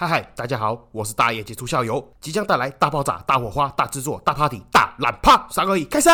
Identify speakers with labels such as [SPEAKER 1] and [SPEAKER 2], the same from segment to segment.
[SPEAKER 1] 嗨嗨，大家好，我是大爷杰出校友，即将带来大爆炸、大火花、大制作、大 party、大懒趴，三二一，开始！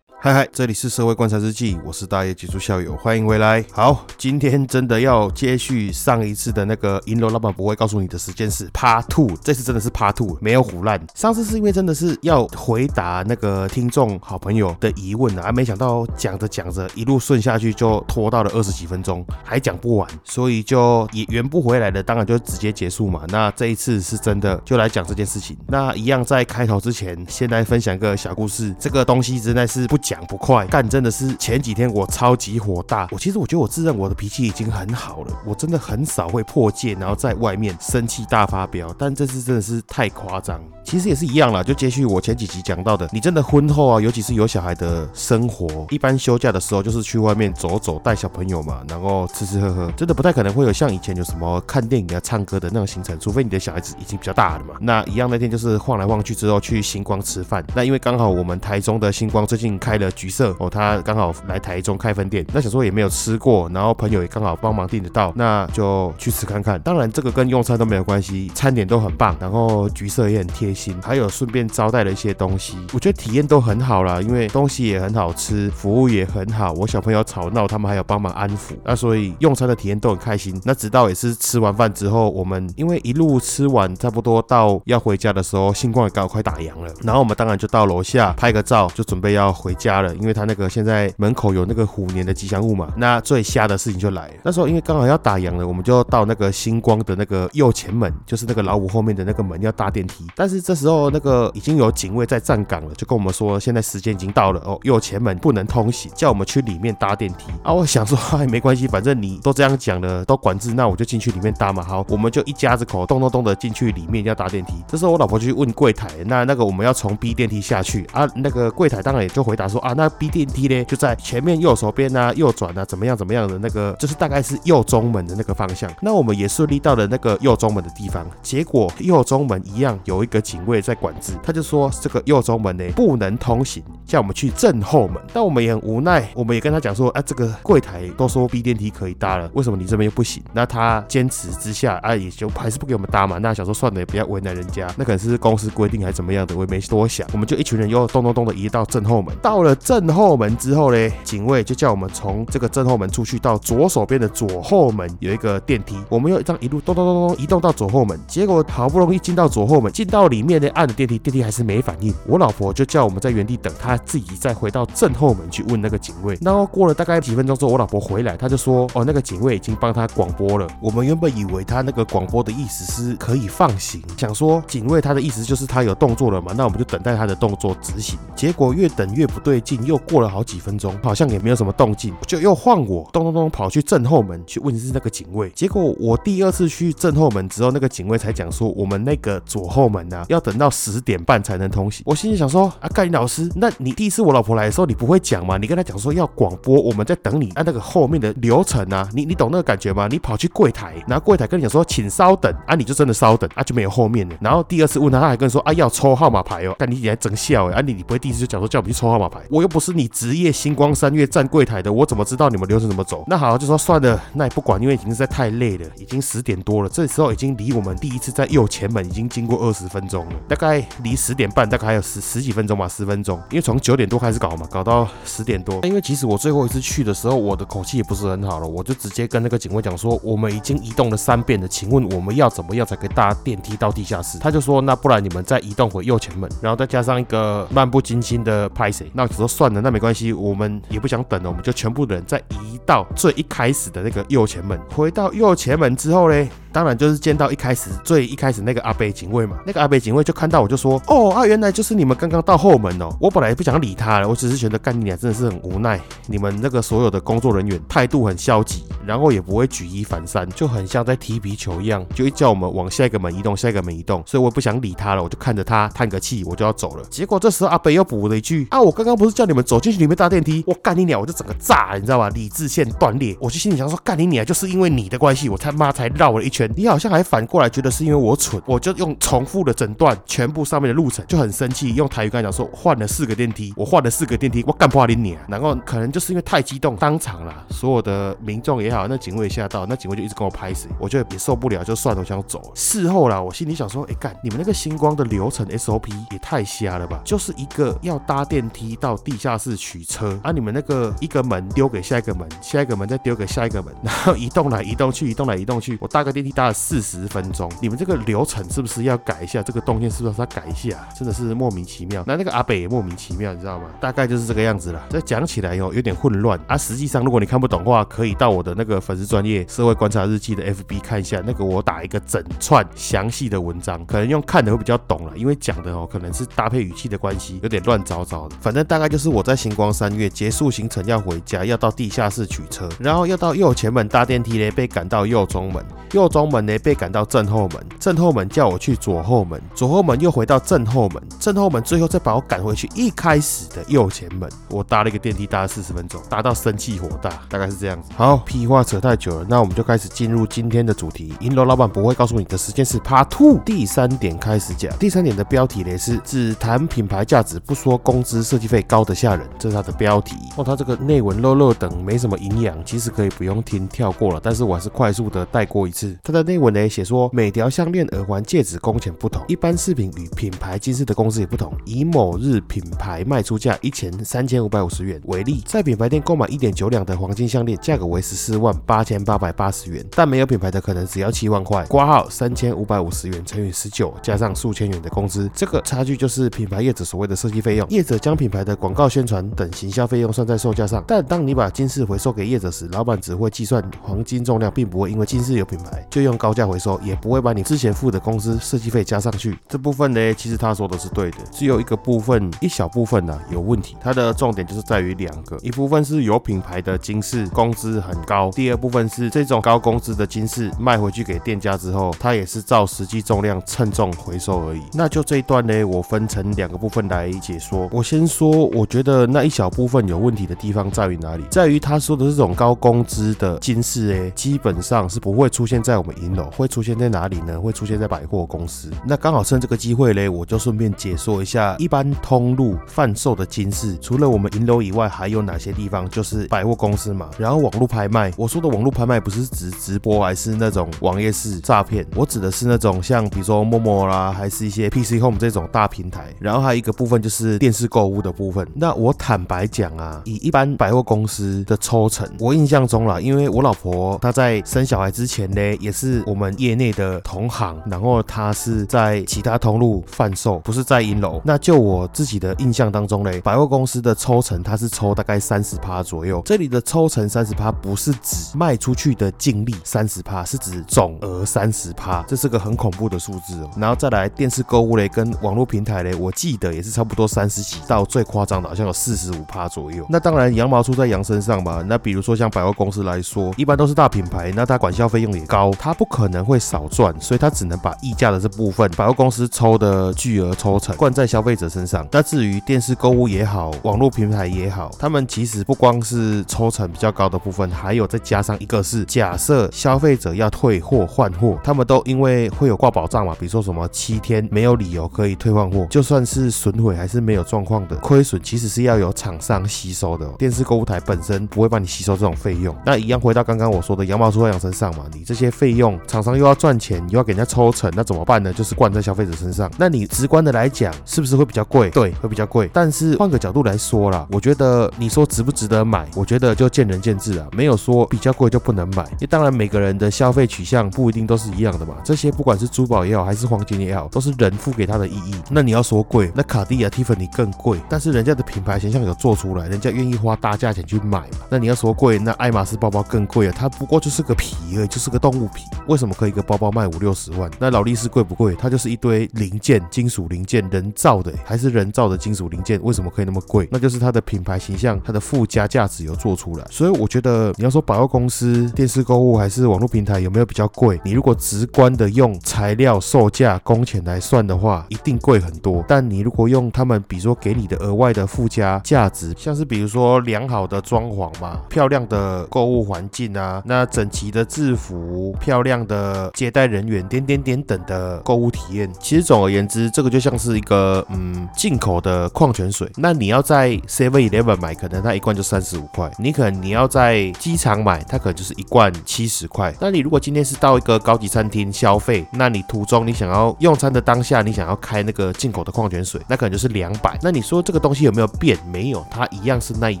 [SPEAKER 1] 嗨嗨，这里是社会观察日记，我是大爷杰出校友，欢迎回来。好，今天真的要接续上一次的那个银楼老板不会告诉你的时间是 Part Two，这次真的是 Part Two，没有胡乱。上次是因为真的是要回答那个听众好朋友的疑问啊，没想到讲着讲着一路顺下去就拖到了二十几分钟，还讲不完，所以就也圆不回来的，当然就直接结束嘛。那这一次是真的就来讲这件事情。那一样在开头之前，先来分享一个小故事。这个东西真的是不讲。讲不快，干真的是前几天我超级火大。我其实我觉得我自认我的脾气已经很好了，我真的很少会破戒，然后在外面生气大发飙。但这次真的是太夸张。其实也是一样啦，就接续我前几集讲到的，你真的婚后啊，尤其是有小孩的生活，一般休假的时候就是去外面走走，带小朋友嘛，然后吃吃喝喝，真的不太可能会有像以前有什么看电影啊、唱歌的那种行程，除非你的小孩子已经比较大了嘛。那一样那天就是晃来晃去之后去星光吃饭，那因为刚好我们台中的星光最近开的橘色哦，他刚好来台中开分店，那小时候也没有吃过，然后朋友也刚好帮忙订得到，那就去吃看看。当然这个跟用餐都没有关系，餐点都很棒，然后橘色也很贴。心，还有顺便招待了一些东西，我觉得体验都很好啦，因为东西也很好吃，服务也很好。我小朋友吵闹，他们还有帮忙安抚，那所以用餐的体验都很开心。那直到也是吃完饭之后，我们因为一路吃完，差不多到要回家的时候，星光也刚好快打烊了。然后我们当然就到楼下拍个照，就准备要回家瞎了。因为他那个现在门口有那个虎年的吉祥物嘛。那最瞎的事情就来了，那时候因为刚好要打烊了，我们就到那个星光的那个右前门，就是那个老五后面的那个门要搭电梯，但是。这时候那个已经有警卫在站岗了，就跟我们说现在时间已经到了哦，右前门不能通行，叫我们去里面搭电梯啊。我想说，哎，没关系，反正你都这样讲了，都管制，那我就进去里面搭嘛。好，我们就一家子口咚咚咚的进去里面要搭电梯。这时候我老婆就去问柜台，那那个我们要从 B 电梯下去啊？那个柜台当然也就回答说啊，那 B 电梯呢就在前面右手边啊，右转啊，怎么样怎么样的那个，就是大概是右中门的那个方向。那我们也顺利到了那个右中门的地方，结果右中门一样有一个。警卫在管制，他就说这个右中门呢不能通行，叫我们去正后门。但我们也很无奈，我们也跟他讲说，啊，这个柜台都说 B 电梯可以搭了，为什么你这边又不行？那他坚持之下，啊，也就还是不给我们搭嘛。那想说算了，也不要为难人家，那可能是公司规定还是怎么样的，我也没多想。我们就一群人又咚咚咚的移到正后门。到了正后门之后呢，警卫就叫我们从这个正后门出去，到左手边的左后门有一个电梯，我们又这样一路咚咚咚咚移动到左后门。结果好不容易进到左后门，进到里。面呢按的电梯，电梯还是没反应。我老婆就叫我们在原地等，她自己再回到正后门去问那个警卫。然后过了大概几分钟之后，我老婆回来，她就说：“哦，那个警卫已经帮他广播了。”我们原本以为他那个广播的意思是可以放行，想说警卫他的意思就是他有动作了嘛，那我们就等待他的动作执行。结果越等越不对劲，又过了好几分钟，好像也没有什么动静，就又换我咚咚咚跑去正后门去问是那个警卫。结果我第二次去正后门之后，那个警卫才讲说，我们那个左后门呢。要等到十点半才能通行。我心里想说啊，盖林老师，那你第一次我老婆来的时候，你不会讲吗？你跟他讲说要广播，我们在等你按那个后面的流程啊，你你懂那个感觉吗？你跑去柜台，然后柜台跟你讲说请稍等啊，你就真的稍等啊，就没有后面的。然后第二次问他，他还跟你说啊要抽号码牌哦，但你你还真笑哎，啊你你不会第一次就讲说叫我们去抽号码牌？我又不是你职业星光三月站柜台的，我怎么知道你们流程怎么走？那好，就说算了，那也不管，因为已经实在太累了，已经十点多了，这时候已经离我们第一次在右前门已经经过二十分钟了。大概离十点半大概还有十十几分钟吧，十分钟，因为从九点多开始搞嘛，搞到十点多。因为其实我最后一次去的时候，我的口气也不是很好了，我就直接跟那个警卫讲说，我们已经移动了三遍了，请问我们要怎么样才可以搭电梯到地下室？他就说，那不然你们再移动回右前门，然后再加上一个漫不经心的拍谁？那说算了，那没关系，我们也不想等了，我们就全部人再移到最一开始的那个右前门。回到右前门之后嘞。当然就是见到一开始最一开始那个阿北警卫嘛，那个阿北警卫就看到我就说，哦啊，原来就是你们刚刚到后门哦。我本来不想理他了，我只是觉得干你俩真的是很无奈，你们那个所有的工作人员态度很消极，然后也不会举一反三，就很像在踢皮球一样，就一叫我们往下一个门移动，下一个门移动，所以我不想理他了，我就看着他叹个气，我就要走了。结果这时候阿北又补了一句，啊，我刚刚不是叫你们走进去里面搭电梯，我干你俩，我就整个炸，你知道吧？理智线断裂，我就心里想说，干你俩就是因为你的关系，我他妈才绕了一圈，你好像还反过来觉得是因为我蠢，我就用重复的诊断全部上面的路程，就很生气，用台语跟他讲说，换了四个电梯，我换了四个电梯，我干破你啊，然后可能就是因为太激动，当场啦，所有的民众也好，那警卫吓到，那警卫就一直跟我拍死，我就也受不了，就算了，我想走。事后啦，我心里想说，哎干，你们那个星光的流程 SOP 也太瞎了吧，就是一个要搭电梯到地下室取车，啊，你们那个一个门丢给下一个门，下一个门再丢给下一个门，然后移动来移动去，移动来移动去，我搭个电梯大四十分钟，你们这个流程是不是要改一下？这个动线是不是要改一下？真的是莫名其妙。那那个阿北也莫名其妙，你知道吗？大概就是这个样子了。这讲起来哦，有点混乱啊。实际上，如果你看不懂的话，可以到我的那个粉丝专业社会观察日记的 FB 看一下，那个我打一个整串详细的文章，可能用看的会比较懂了，因为讲的哦可能是搭配语气的关系，有点乱糟糟的。反正大概就是我在星光三月结束行程要回家，要到地下室取车，然后要到右前门搭电梯呢，被赶到右中门，右中门呢被赶到正后门，正后门叫我去左后门，左后门又回到正后门，正后门最后再把我赶回去一开始的右前门。我搭了一个电梯，搭了四十分钟，搭到生气火大，大概是这样子。好，屁话扯太久了，那我们就开始进入今天的主题。银楼老板不会告诉你的时间是 Part Two 第三点开始讲。第三点的标题呢是只谈品牌价值，不说工资设计费高得吓人，这是它的标题。哦，它这个内文漏漏等没什么营养，其实可以不用听跳过了，但是我还是快速的带过一次。的内文呢写说，每条项链、耳环、戒指工钱不同，一般饰品与品牌金饰的公司也不同。以某日品牌卖出价一千三千五百五十元为例，在品牌店购买一点九两的黄金项链，价格为十四万八千八百八十元，但没有品牌的可能只要七万块。挂号三千五百五十元乘以十九，加上数千元的工资，这个差距就是品牌业者所谓的设计费用。业者将品牌的广告宣传等行销费用算在售价上，但当你把金饰回收给业者时，老板只会计算黄金重量，并不会因为金饰有品牌就用高价回收，也不会把你之前付的工资设计费加上去。这部分呢，其实他说的是对的，只有一个部分一小部分呢有问题。它的重点就是在于两个，一部分是有品牌的金饰工资很高，第二部分是这种高工资的金饰卖回去给店家之后，它也是照实际重量称重回收而已。那就这一段呢，我分成两个部分来解说。我先说，我觉得那一小部分有问题的地方在于哪里？在于他说的这种高工资的金饰，哎，基本上是不会出现在我们银楼，会出现在哪里呢？会出现在百货公司。那刚好趁这个机会嘞，我就顺便解说一下一般通路贩售的金饰，除了我们银楼以外，还有哪些地方？就是百货公司嘛。然后网络拍卖，我说的网络拍卖不是指直播，还是那种网页式诈骗？我指的是那种像比如说陌陌啦，还是一些 PC Home 这种大平台。然后还有一个部分就是电视购物的部分。那我坦白讲啊，以一般百货公司的抽成，我印象中啦，因为我老婆她在生小孩之前呢，也是我们业内的同行，然后他是在其他通路贩售，不是在银楼。那就我自己的印象当中嘞，百货公司的抽成它是抽大概三十趴左右。这里的抽成三十趴不是指卖出去的净利三十趴，是指总额三十趴，这是个很恐怖的数字。然后再来电视购物嘞，跟网络平台嘞，我记得也是差不多三十几，到最夸张的好像有四十五趴左右。那当然羊毛出在羊身上嘛。那比如说像百货公司来说，一般都是大品牌，那它管销费用也高，他不可能会少赚，所以他只能把溢价的这部分百货公司抽的巨额抽成灌在消费者身上。那至于电视购物也好，网络平台也好，他们其实不光是抽成比较高的部分，还有再加上一个是假设消费者要退货换货，他们都因为会有挂保障嘛，比如说什么七天没有理由可以退换货，就算是损毁还是没有状况的亏损，其实是要有厂商吸收的。电视购物台本身不会帮你吸收这种费用。那一样回到刚刚我说的羊毛出在羊身上嘛，你这些费用厂商又要赚钱，又要给人家抽成，那怎么办呢？就是灌在消费者身上。那你直观的来讲，是不是会比较贵？对，会比较贵。但是换个角度来说啦，我觉得你说值不值得买，我觉得就见仁见智啊，没有说比较贵就不能买。因为当然每个人的消费取向不一定都是一样的嘛。这些不管是珠宝也好，还是黄金也好，都是人付给它的意义。那你要说贵，那卡地亚、Tiffany 更贵，但是人家的品牌形象有做出来，人家愿意花大价钱去买嘛。那你要说贵，那爱马仕包包更贵啊，它不过就是个皮而已，就是个动物皮。为什么可以一个包包卖五六十万？那劳力士贵不贵？它就是一堆零件，金属零件，人造的还是人造的金属零件？为什么可以那么贵？那就是它的品牌形象，它的附加价值有做出来。所以我觉得你要说百货公司、电视购物还是网络平台有没有比较贵？你如果直观的用材料、售价、工钱来算的话，一定贵很多。但你如果用他们，比如说给你的额外的附加价值，像是比如说良好的装潢嘛，漂亮的购物环境啊，那整齐的制服，漂漂亮的接待人员，点点点等的购物体验。其实总而言之，这个就像是一个嗯进口的矿泉水。那你要在 Seven Eleven 买，可能它一罐就三十五块；你可能你要在机场买，它可能就是一罐七十块。那你如果今天是到一个高级餐厅消费，那你途中你想要用餐的当下，你想要开那个进口的矿泉水，那可能就是两百。那你说这个东西有没有变？没有，它一样是那一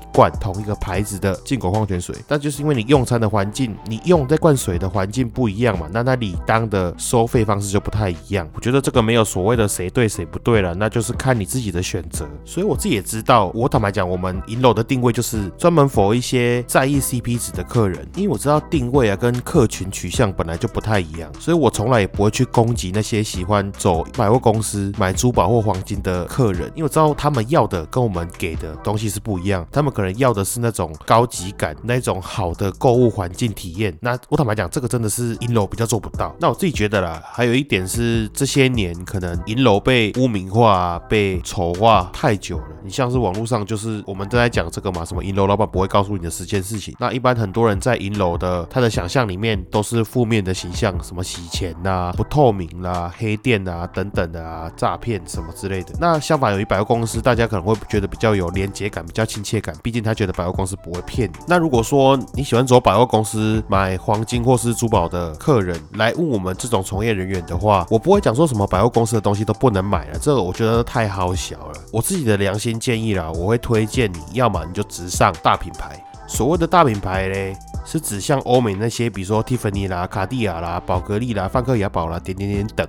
[SPEAKER 1] 罐同一个牌子的进口矿泉水。但就是因为你用餐的环境，你用在灌水的环境不不一样嘛，那那理当的收费方式就不太一样。我觉得这个没有所谓的谁对谁不对了，那就是看你自己的选择。所以我自己也知道，我坦白讲，我们银楼的定位就是专门否一些在意 CP 值的客人，因为我知道定位啊跟客群取向本来就不太一样，所以我从来也不会去攻击那些喜欢走百货公司买珠宝或黄金的客人，因为我知道他们要的跟我们给的东西是不一样，他们可能要的是那种高级感，那种好的购物环境体验。那我坦白讲，这个真的是银楼比较做不到。那我自己觉得啦，还有一点是这些年可能银楼被污名化、被丑化太久了。你像是网络上就是我们都在讲这个嘛，什么银楼老板不会告诉你的十件事情。那一般很多人在银楼的他的想象里面都是负面的形象，什么洗钱呐、不透明啦、黑店啊等等的啊、诈骗什么之类的。那相反，有一百货公司，大家可能会觉得比较有连接感、比较亲切感，毕竟他觉得百货公司不会骗你。那如果说你喜欢走百货公司买黄金或是珠宝的客人来问我们这种从业人员的话，我不会讲说什么百货公司的东西都不能买了，这个我觉得太好小了。我自己的良心建议啦，我会推荐你要么你就直上大品牌。所谓的大品牌嘞，是指像欧美那些，比如说蒂芙尼啦、卡地亚啦、宝格丽啦、范克雅宝啦、点点点等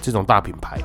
[SPEAKER 1] 这种大品牌。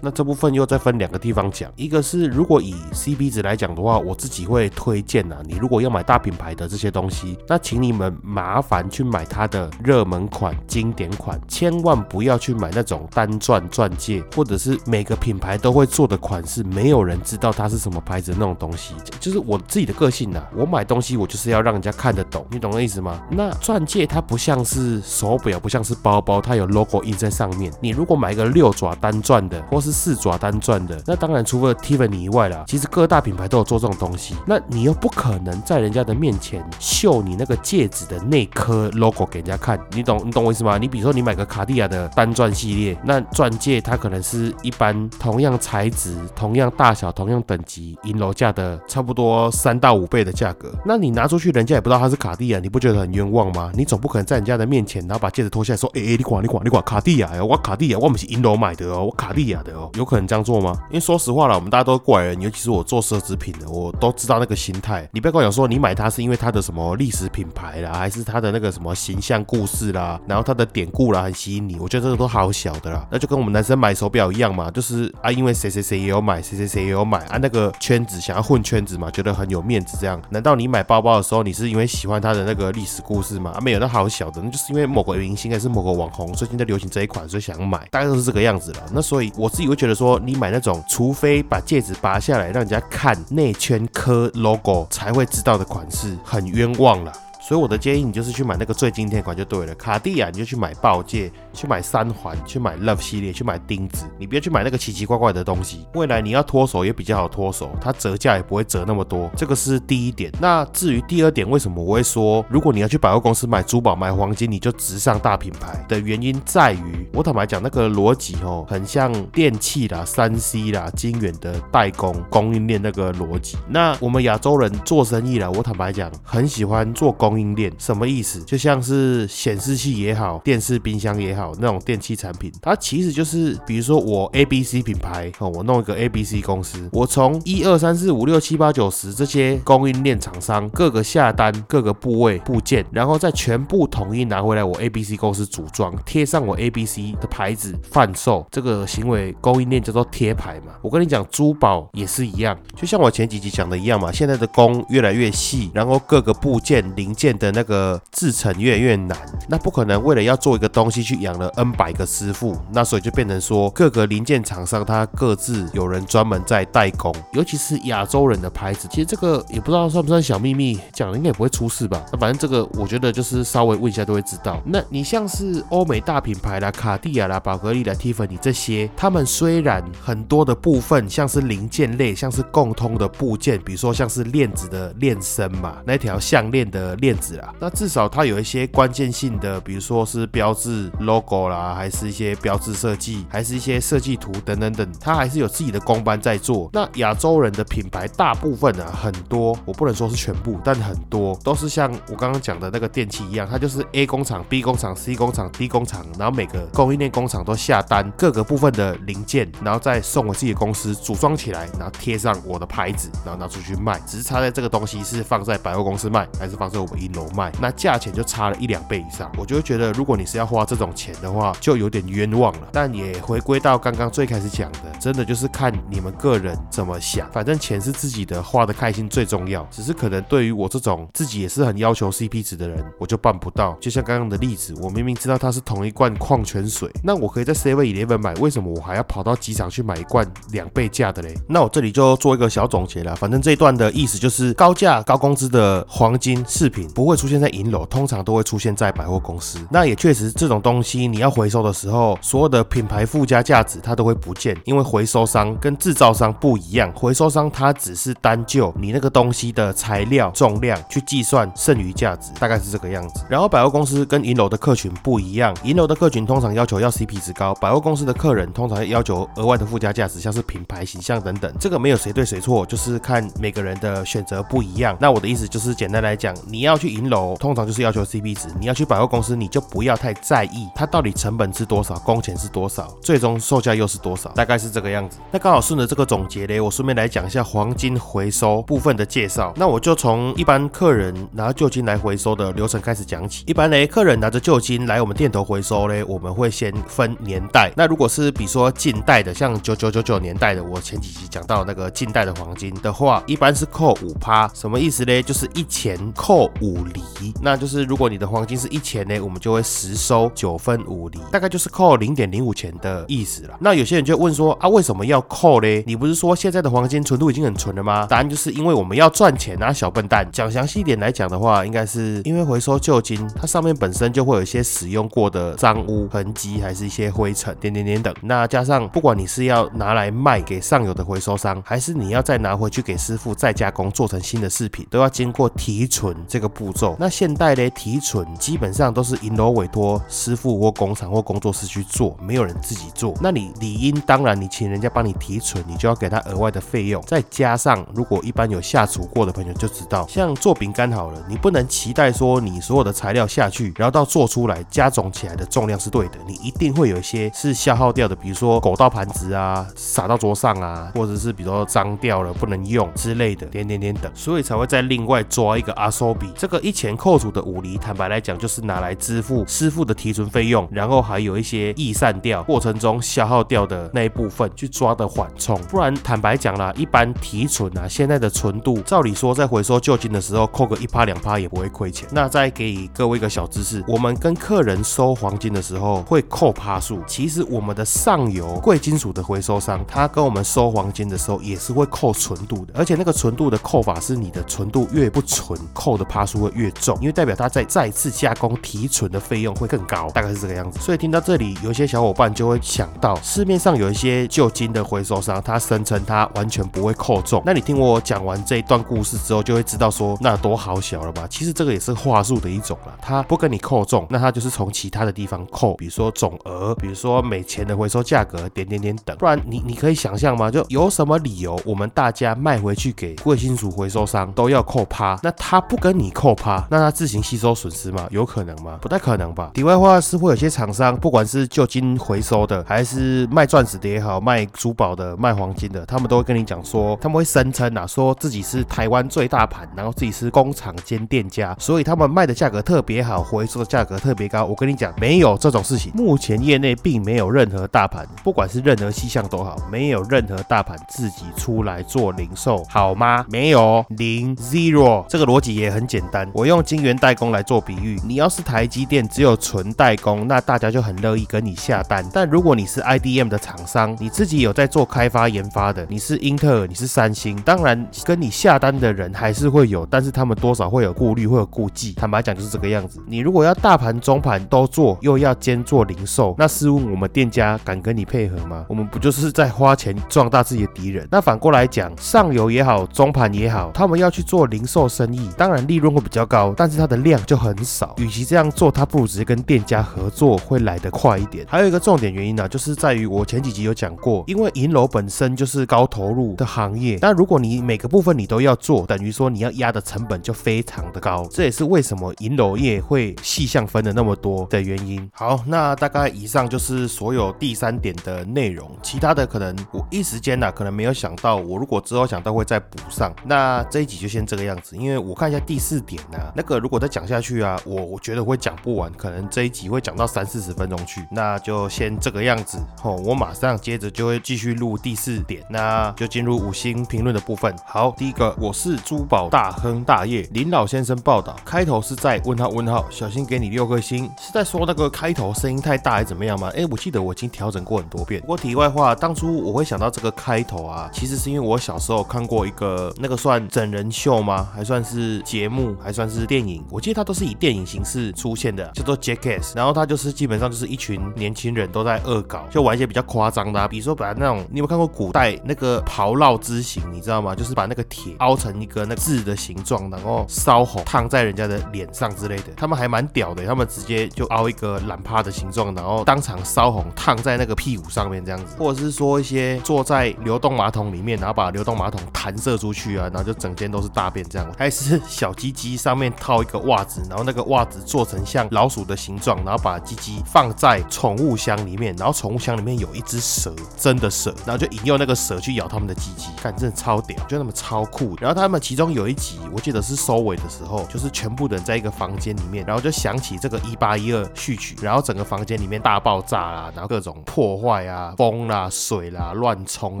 [SPEAKER 1] 那这部分又再分两个地方讲，一个是如果以 CP 值来讲的话，我自己会推荐呐，你如果要买大品牌的这些东西，那请你们麻烦去买它的热门款、经典款，千万不要去买那种单钻钻戒，或者是每个品牌都会做的款式，没有人知道它是什么牌子的那种东西。就是我自己的个性呐，我买东西我就是要让人家看得懂，你懂我意思吗？那钻戒它不像是手表，不像是包包，它有 logo 印在上面。你如果买一个六爪单钻的，或是四爪单钻的，那当然除了 Tiffany 以外啦，其实各大品牌都有做这种东西。那你又不可能在人家的面前秀你那个戒指的那颗 logo 给人家看，你懂你懂我意思吗？你比如说你买个卡地亚的单钻系列，那钻戒它可能是一般同样材质、同样大小、同样等级银楼价的差不多三到五倍的价格。那你拿出去，人家也不知道它是卡地亚，你不觉得很冤枉吗？你总不可能在人家的面前，然后把戒指脱下来说，哎哎，你管你管你管卡地亚呀，我卡地亚，我不是银楼买的哦，我卡地亚的，有可能这样做吗？因为说实话了，我们大家都是过来人，尤其是我做奢侈品的，我都知道那个心态。你不要跟我讲说你买它是因为它的什么历史品牌啦，还是它的那个什么形象故事啦，然后它的典故啦很吸引你。我觉得这个都好小的啦，那就跟我们男生买手表一样嘛，就是啊，因为谁谁谁也有买，谁谁谁也有买啊，那个圈子想要混圈子嘛，觉得很有面子这样。难道你买包包的时候，你是因为喜欢它的那个历史故事吗？啊，没有，那好小的，那就是因为某个明星还是某个网红最近在流行这一款，所以想买，大概都是这个样子了。那所以我自己会觉得说，你买那种除非把戒指拔下来，让人家看内圈刻 logo 才会知道的款式，很冤枉了。所以我的建议，你就是去买那个最经典款就对了。卡地亚你就去买豹戒，去买三环，去买 Love 系列，去买钉子，你不要去买那个奇奇怪怪的东西。未来你要脱手也比较好脱手，它折价也不会折那么多。这个是第一点。那至于第二点，为什么我会说，如果你要去百货公司买珠宝、买黄金，你就直上大品牌的原因在于，我坦白讲，那个逻辑哦，很像电器啦、三 C 啦、金源的代工供应链那个逻辑。那我们亚洲人做生意啦，我坦白讲，很喜欢做供应链，什么意思？就像是显示器也好，电视、冰箱也好，那种电器产品，它其实就是，比如说我 A B C 品牌哦，我弄一个 A B C 公司，我从一二三四五六七八九十这些供应链厂商各个下单各个部位部件，然后再全部统一拿回来我 A B C 公司组装，贴上我 A B C 的牌子贩售，这个行为供应链叫做贴牌嘛。我跟你讲，珠宝也是一样，就像我前几集讲的一样嘛，现在的工越来越细，然后各个部件零件的那个制成越来越难，那不可能为了要做一个东西去养了 N 百个师傅，那所以就变成说各个零件厂商它各自有人专门在代工，尤其是亚洲人的牌子，其实这个也不知道算不算小秘密，讲了应该也不会出事吧？那反正这个我觉得就是稍微问一下都会知道。那你像是欧美大品牌啦，卡地亚啦、宝格丽啦、Tiffany 这些，他们虽然很多的部分像是零件类，像是共通的部件，比如说像是链子的链身嘛，那条项链的链电子啦，那至少它有一些关键性的，比如说是标志 logo 啦，还是一些标志设计，还是一些设计图等等等，它还是有自己的工班在做。那亚洲人的品牌大部分啊，很多我不能说是全部，但很多都是像我刚刚讲的那个电器一样，它就是 A 工厂、B 工厂、C 工厂、D 工厂，然后每个供应链工厂都下单各个部分的零件，然后再送我自己的公司组装起来，然后贴上我的牌子，然后拿出去卖。只是差在这个东西是放在百货公司卖，还是放在我们一楼卖，那价钱就差了一两倍以上。我就会觉得，如果你是要花这种钱的话，就有点冤枉了。但也回归到刚刚最开始讲的，真的就是看你们个人怎么想。反正钱是自己的，花的开心最重要。只是可能对于我这种自己也是很要求 CP 值的人，我就办不到。就像刚刚的例子，我明明知道它是同一罐矿泉水，那我可以在 Seven Eleven 买，为什么我还要跑到机场去买一罐两倍价的嘞？那我这里就做一个小总结了。反正这一段的意思就是高价高工资的黄金饰品不会出现在银楼，通常都会出现在百货公司。那也确实，这种东西你要回收的时候，所有的品牌附加价值它都会不见，因为回收商跟制造商不一样，回收商它只是单就你那个东西的材料重量去计算剩余价值，大概是这个样子。然后百货公司跟银楼的客群不一样，银楼的客群通常要求要 CP 值高，百货公司的客人通常要求额外的附加价值，像是品牌形象等等。这个没有谁对谁错，就是看每个人的选择不一样。那我的意思就是简单来讲，你要去银楼，通常就是要求 CP 值；你要去百货公司，你就不要太在意它到底成本是多少，工钱是多少，最终售价又是多少，大概是这个样子。那刚好顺着这个总结嘞，我顺便来讲一下黄金回收部分的介绍。那我就从一般客人拿旧金来回收的流程开始讲起。一般嘞，客人拿着旧金来我们店头回收嘞，我们会先分年代。那如果是比如说近代的，像九九九九年代的，我前几期讲到那个近代的黄金的话，一般是扣五趴，什么意思嘞？就是一钱扣五五厘。那就是如果你的黄金是一钱呢，我们就会实收九分五厘，大概就是扣零点零五钱的意思了。那有些人就问说啊，为什么要扣嘞？你不是说现在的黄金纯度已经很纯了吗？答案就是因为我们要赚钱啊，小笨蛋。讲详细一点来讲的话，应该是因为回收旧金，它上面本身就会有一些使用过的脏污痕迹，还是一些灰尘点点点等。那加上不管你是要拿来卖给上游的回收商，还是你要再拿回去给师傅再加工做成新的饰品，都要经过提纯这个步骤。那现代的提纯基本上都是银楼委托师傅或工厂或工作室去做，没有人自己做。那你理应当然，你请人家帮你提纯，你就要给他额外的费用。再加上，如果一般有下厨过的朋友就知道，像做饼干好了，你不能期待说你所有的材料下去，然后到做出来加总起来的重量是对的，你一定会有一些是消耗掉的，比如说狗到盘子啊，洒到桌上啊，或者是比如说脏掉了不能用之类的，点点点等，所以才会再另外抓一个阿收比。这个一钱扣除的五厘，坦白来讲就是拿来支付师傅的提纯费用，然后还有一些易散掉过程中消耗掉的那一部分去抓的缓冲。不然坦白讲啦，一般提纯啊，现在的纯度，照理说在回收旧金的时候扣个一趴两趴也不会亏钱。那再给各位一个小知识，我们跟客人收黄金的时候会扣趴数，其实我们的上游贵金属的回收商，他跟我们收黄金的时候也是会扣纯度的，而且那个纯度的扣法是你的纯度越不纯，扣的趴数会越重，因为代表他在再次加工提纯的费用会更高，大概是这个样子。所以听到这里，有一些小伙伴就会想到，市面上有一些旧金的回收商，他声称他完全不会扣重。那你听我讲完这一段故事之后，就会知道说那多好小了吧？其实这个也是话术的一种了，他不跟你扣重，那他就是从其他的地方扣，比如说总额，比如说每钱的回收价格，点点点等。不然你你可以想象吗？就有什么理由我们大家卖回去给贵金属回收商都要扣趴？那他不跟你扣扣趴，那他自行吸收损失吗？有可能吗？不太可能吧。题外话是会有些厂商，不管是旧金回收的，还是卖钻石的也好，卖珠宝的、卖黄金的，他们都会跟你讲说，他们会声称啊，说自己是台湾最大盘，然后自己是工厂兼店家，所以他们卖的价格特别好，回收的价格特别高。我跟你讲，没有这种事情。目前业内并没有任何大盘，不管是任何细项都好，没有任何大盘自己出来做零售，好吗？没有零 zero，这个逻辑也很简单。我用金元代代工来做比喻，你要是台积电只有纯代工，那大家就很乐意跟你下单。但如果你是 IDM 的厂商，你自己有在做开发研发的，你是英特尔，你是三星，当然跟你下单的人还是会有，但是他们多少会有顾虑，会有顾忌。坦白讲就是这个样子。你如果要大盘、中盘都做，又要兼做零售，那试问我们店家敢跟你配合吗？我们不就是在花钱壮大自己的敌人？那反过来讲，上游也好，中盘也好，他们要去做零售生意，当然利润比较高，但是它的量就很少。与其这样做，他不如直接跟店家合作，会来得快一点。还有一个重点原因呢，就是在于我前几集有讲过，因为银楼本身就是高投入的行业，但如果你每个部分你都要做，等于说你要压的成本就非常的高。这也是为什么银楼业会细项分的那么多的原因。好，那大概以上就是所有第三点的内容，其他的可能我一时间呢可能没有想到，我如果之后想到会再补上。那这一集就先这个样子，因为我看一下第四点啊，那个如果再讲下去啊，我我觉得会讲不完，可能这一集会讲到三四十分钟去，那就先这个样子哦。我马上接着就会继续录第四点，那就进入五星评论的部分。好，第一个我是珠宝大亨大业林老先生报道，开头是在问号问号，小心给你六颗星，是在说那个开头声音太大还是怎么样吗？哎，我记得我已经调整过很多遍。不过题外话，当初我会想到这个开头啊，其实是因为我小时候看过一个那个算整人秀吗？还算是节目，还算是电影？我记得它都是以电影形式出现的，叫做 Jackass。然后它就是基本上就是一群年轻人都在恶搞，就玩一些比较夸张的，啊比如说把那种你有没有看过古代那个刨烙之刑？你知道吗？就是把那个铁凹成一个那字的形状，然后烧红烫在人家的脸上之类的。他们还蛮屌的，他们直接就凹一个懒趴的形状，然后当场烧红烫在那个屁股上面这样子，或者是说一些坐在流动马桶里面，然后把流动马桶弹射出去啊，然后就整间都是大便这样。还是小鸡鸡上面套一个袜子，然后那个袜子做成像老鼠的形状，然后把鸡鸡放在宠物箱里面，然后宠物箱里面有一只蛇，真的蛇，然后就引诱那个蛇去咬他们的鸡鸡，看真的超屌，就那么超酷。然后他们其中有一集，我记得是收尾的时候，就是全部人在一个房间里面，然后就响起这个一八一二序曲，然后整个房间里面大爆炸啦，然后各种破坏啊，风啦、水啦乱冲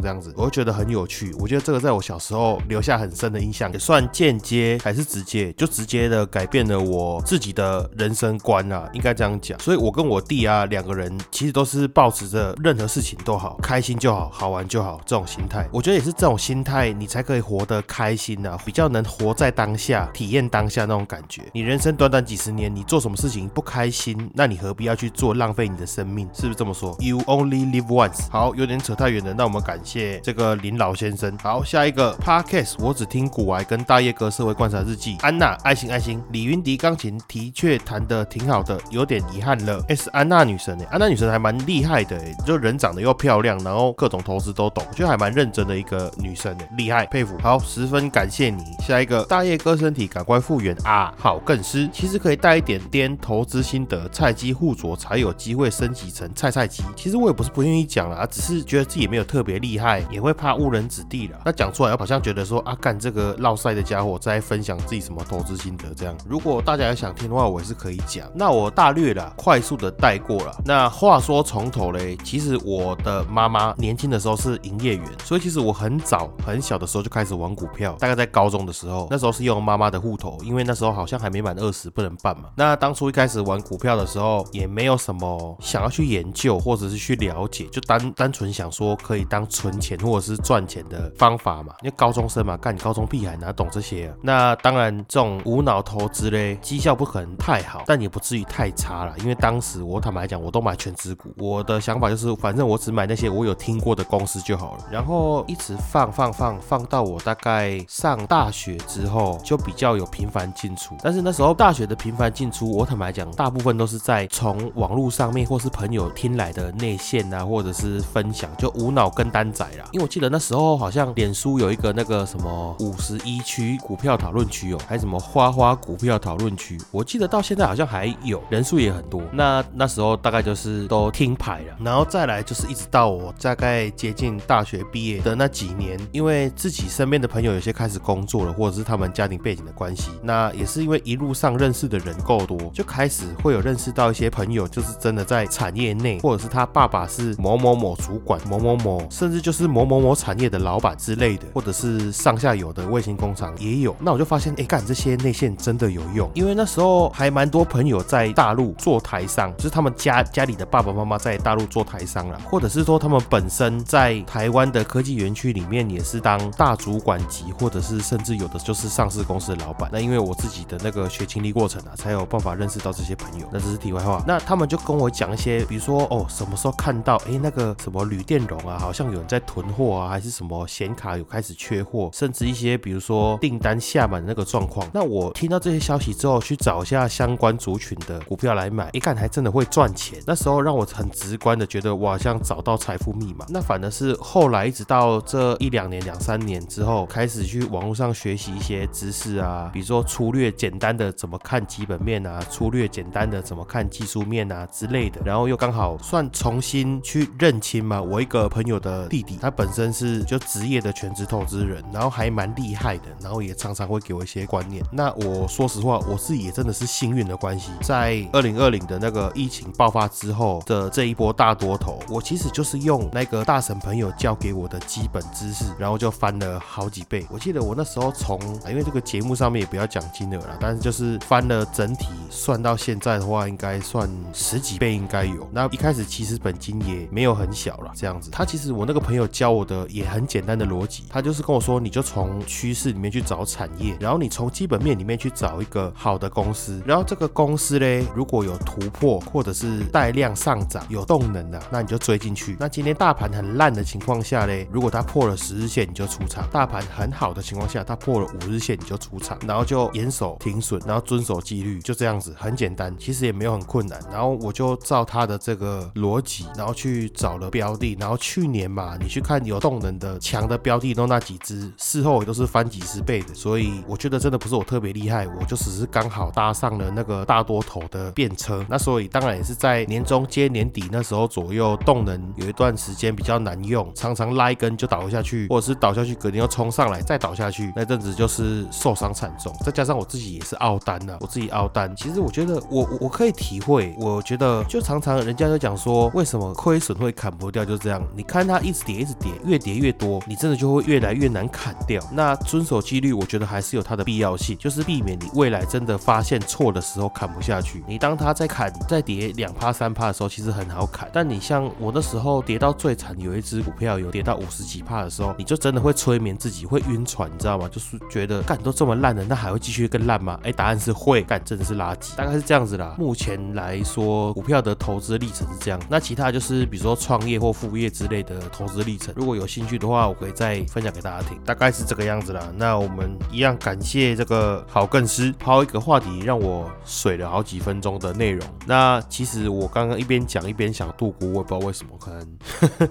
[SPEAKER 1] 这样子，我就觉得很有趣。我觉得这个在我小时候留下很深的印象，也算间接还是直接，就直接的改变了我自己的人生观啊，应该这样讲。所以我跟我弟啊两个人其实都是保持着任何事情都好，开心就好，好玩就好这种心态。我觉得也是这种心态，你才可以活得开心啊，比较能活在当下，体验当下那种感觉。你人生短短几十年，你做什么事情不开心，那你何必要去做，浪费你的生命？是不是这么说？You only live once。好，有点扯太远了，那我们感谢这个林老先生。好，下一个 Podcast，我只听古玩跟大叶哥社会观察日记。安娜，爱心爱心。李云迪钢琴的确弹得挺好的，有点遗憾了。S 安娜女神哎，安娜女神还蛮厉害的，就人长得又漂亮，然后各种投资都懂，就还蛮认真的一个女生，厉害，佩服。好，十分感谢你。下一个大叶哥身体赶快复原啊，好更湿。其实可以带一点点投资心得，菜鸡互啄才有机会升级成菜菜鸡。其实我也不是不愿意讲啦，只是觉得自己没有特别厉害，也会怕误人子弟了。那讲出来好像觉得说啊，干这个落赛的家伙在分享自己什么投资心得这样。如果大家有想听的话，我也是可以讲。那我大略啦，快速的带过了。那话说从头嘞，其实我的妈妈年轻的时候是营业员，所以其实我很早很小的时候就开始玩股票，大概在高中的时候，那时候是用妈妈的户头，因为那时候好像还没满二十不能办嘛。那当初一开始玩股票的时候，也没有什么想要去研究或者是去了解，就单单纯想说可以当存钱或者是赚钱的方法嘛。因为高中生嘛，干你高中屁孩哪懂这些啊？那当然种无脑投资嘞，绩效不可能太好，但也不至于太差了。因为当时我坦白讲，我都买全资股，我的想法就是反正我只买那些我有听过的公司就好了。然后一直放放放放到我大概上大学之后，就比较有频繁进出。但是那时候大学的频繁进出，我坦白讲，大部分都是在从网络上面或是朋友听来的内线啊，或者是分享，就无脑跟单仔啦。因为我记得那时候好像脸书有一个那个什么五十一区股票讨论区哦，还是什么么花花股票讨论区，我记得到现在好像还有，人数也很多。那那时候大概就是都听牌了，然后再来就是一直到我大概接近大学毕业的那几年，因为自己身边的朋友有些开始工作了，或者是他们家庭背景的关系，那也是因为一路上认识的人够多，就开始会有认识到一些朋友，就是真的在产业内，或者是他爸爸是某某某主管，某某某，甚至就是某某某产业的老板之类的，或者是上下游的卫星工厂也有。那我就发现，哎，干这些内线真的有用，因为那时候还蛮多朋友在大陆做台商，就是他们家家里的爸爸妈妈在大陆做台商了，或者是说他们本身在台湾的科技园区里面也是当大主管级，或者是甚至有的就是上市公司的老板。那因为我自己的那个学经历过程啊，才有办法认识到这些朋友。那这是题外话。那他们就跟我讲一些，比如说哦，什么时候看到哎那个什么铝电容啊，好像有人在囤货啊，还是什么显卡有开始缺货，甚至一些比如说订单下满的那个状况。那我听到这些消息之后，去找一下相关族群的股票来买，一看还真的会赚钱。那时候让我很直观的觉得我好像找到财富密码。那反而是后来一直到这一两年、两三年之后，开始去网络上学习一些知识啊，比如说粗略简单的怎么看基本面啊，粗略简单的怎么看技术面啊之类的。然后又刚好算重新去认清嘛，我一个朋友的弟弟，他本身是就职业的全职投资人，然后还蛮厉害的，然后也常常会给我一些观念。那我说实话，我自己也真的是幸运的关系，在二零二零的那个疫情爆发之后的这一波大多头，我其实就是用那个大神朋友教给我的基本知识，然后就翻了好几倍。我记得我那时候从，因为这个节目上面也不要讲金额了，但是就是翻了整体算到现在的话，应该算十几倍应该有。那一开始其实本金也没有很小了，这样子。他其实我那个朋友教我的也很简单的逻辑，他就是跟我说，你就从趋势里面去找产业，然后你从基本面里面去找一个好的公司，然后这个公司嘞如果有突破或者是带量上涨有动能的，那你就追进去。那今天大盘很烂的情况下嘞，如果它破了十日线，你就出场；大盘很好的情况下，它破了五日线，你就出场，然后就严守停损，然后遵守纪律，就这样子，很简单，其实也没有很困难。然后我就照他的这个逻辑，然后去找了标的。然后去年嘛，你去看有动能的强的标的都那几只，事后也都是翻几十倍的。所以我觉得真的不是我我特别厉害，我就只是刚好搭上了那个大多头的便车。那所以当然也是在年中接年底那时候左右，动能有一段时间比较难用，常常拉一根就倒下去，或者是倒下去隔天又冲上来再倒下去，那阵子就是受伤惨重。再加上我自己也是凹单的，我自己凹单，其实我觉得我我可以体会，我觉得就常常人家就讲说，为什么亏损会砍不掉，就这样。你看它一直跌一直跌，越跌越多，你真的就会越来越难砍掉。那遵守纪律，我觉得还是有它的必要性性，就是避免你未来真的发现错的时候砍不下去。你当它在砍在跌两趴三趴的时候，其实很好砍。但你像我那时候跌到最惨，有一只股票有跌到五十几趴的时候，你就真的会催眠自己，会晕船，你知道吗？就是觉得干都这么烂了，那还会继续更烂吗？哎，答案是会，干真的是垃圾，大概是这样子啦。目前来说，股票的投资历程是这样。那其他就是比如说创业或副业之类的投资历程，如果有兴趣的话，我可以再分享给大家听，大概是这个样子啦。那我们一样感谢这个个好更师抛一个话题，让我水了好几分钟的内容。那其实我刚刚一边讲一边想度孤，我也不知道为什么，可能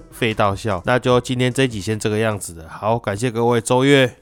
[SPEAKER 1] 废到笑。那就今天这一集先这个样子的，好，感谢各位周月。